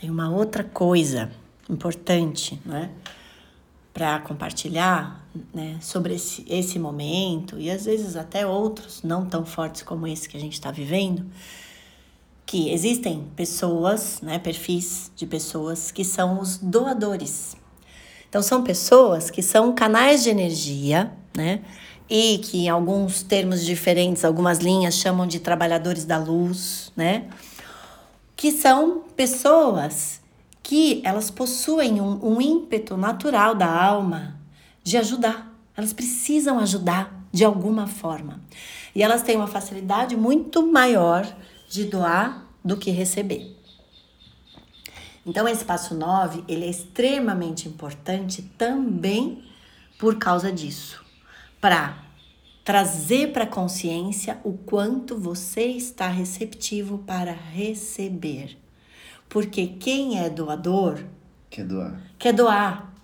tem uma outra coisa importante, né? Para compartilhar né, sobre esse, esse momento e às vezes até outros não tão fortes como esse que a gente está vivendo, que existem pessoas, né, perfis de pessoas que são os doadores. Então são pessoas que são canais de energia, né? E que em alguns termos diferentes, algumas linhas chamam de trabalhadores da luz, né? Que são pessoas que elas possuem um, um ímpeto natural da alma de ajudar. Elas precisam ajudar de alguma forma. E elas têm uma facilidade muito maior de doar do que receber. Então esse passo 9, ele é extremamente importante também por causa disso, para trazer para a consciência o quanto você está receptivo para receber. Porque quem é doador quer doar. Quer doar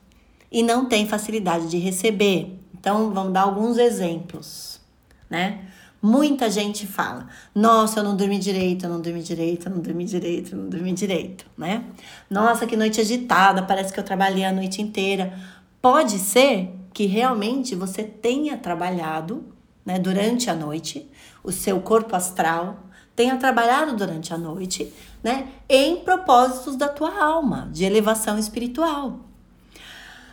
e não tem facilidade de receber. Então, vamos dar alguns exemplos, né? Muita gente fala: Nossa, eu não dormi direito, eu não dormi direito, eu não dormi direito, eu não dormi direito, né? Nossa, que noite agitada, parece que eu trabalhei a noite inteira. Pode ser que realmente você tenha trabalhado né, durante a noite, o seu corpo astral tenha trabalhado durante a noite, né, em propósitos da tua alma, de elevação espiritual.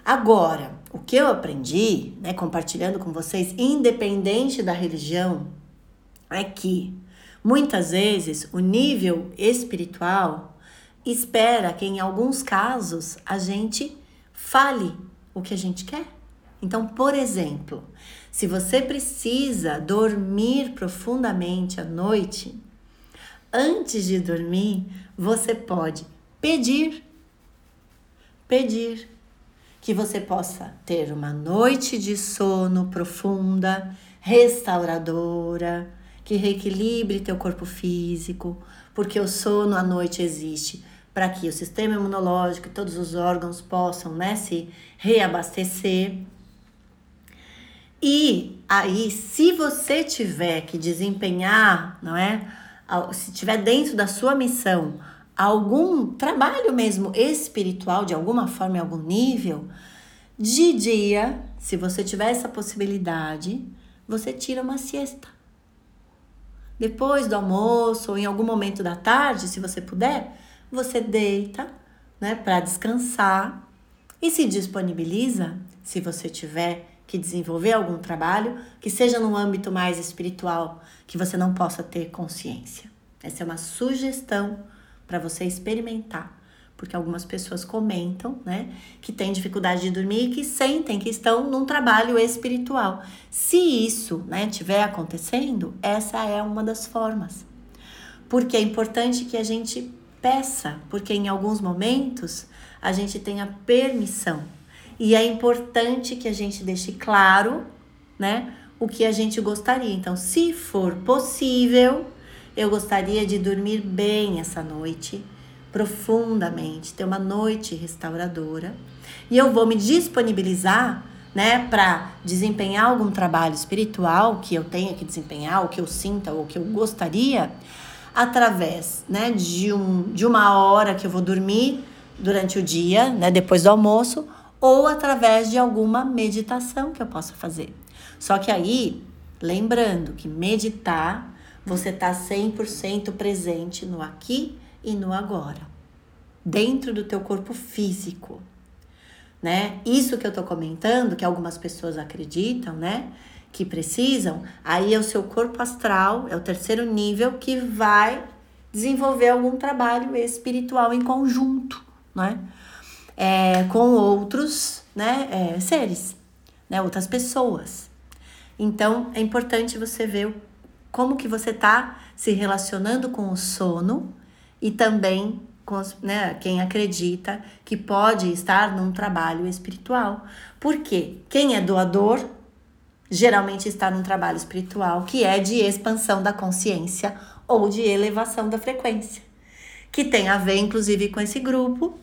Agora, o que eu aprendi, né, compartilhando com vocês, independente da religião, é que muitas vezes o nível espiritual espera que em alguns casos a gente fale o que a gente quer. Então, por exemplo, se você precisa dormir profundamente à noite, antes de dormir, você pode pedir, pedir que você possa ter uma noite de sono profunda, restauradora, que reequilibre teu corpo físico, porque o sono à noite existe para que o sistema imunológico e todos os órgãos possam né, se reabastecer. E aí, se você tiver que desempenhar, não é? se tiver dentro da sua missão algum trabalho mesmo espiritual, de alguma forma, em algum nível, de dia, se você tiver essa possibilidade, você tira uma siesta. Depois do almoço ou em algum momento da tarde, se você puder, você deita, né, para descansar e se disponibiliza, se você tiver que desenvolver algum trabalho que seja no âmbito mais espiritual, que você não possa ter consciência. Essa é uma sugestão para você experimentar, porque algumas pessoas comentam, né, que têm dificuldade de dormir e que sentem que estão num trabalho espiritual. Se isso, né, tiver acontecendo, essa é uma das formas. Porque é importante que a gente peça, porque em alguns momentos a gente tenha permissão e é importante que a gente deixe claro, né, o que a gente gostaria. Então, se for possível, eu gostaria de dormir bem essa noite, profundamente, ter uma noite restauradora. E eu vou me disponibilizar, né, para desempenhar algum trabalho espiritual que eu tenha que desempenhar, ou que eu sinta, ou que eu gostaria, através, né, de, um, de uma hora que eu vou dormir durante o dia, né, depois do almoço, ou através de alguma meditação que eu possa fazer. Só que aí, lembrando que meditar, você está 100% presente no aqui e no agora, dentro do teu corpo físico, né? Isso que eu tô comentando, que algumas pessoas acreditam, né? Que precisam, aí é o seu corpo astral, é o terceiro nível que vai desenvolver algum trabalho espiritual em conjunto, né? É, com outros né, é, seres, né, outras pessoas. Então é importante você ver como que você está se relacionando com o sono e também com né, quem acredita que pode estar num trabalho espiritual. Porque quem é doador geralmente está num trabalho espiritual que é de expansão da consciência ou de elevação da frequência, que tem a ver inclusive com esse grupo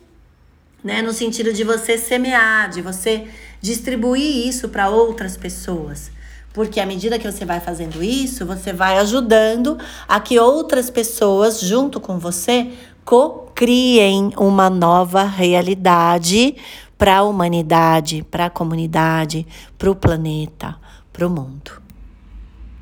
né? No sentido de você semear, de você distribuir isso para outras pessoas. Porque à medida que você vai fazendo isso, você vai ajudando a que outras pessoas, junto com você, co criem uma nova realidade para a humanidade, para a comunidade, para o planeta, para o mundo.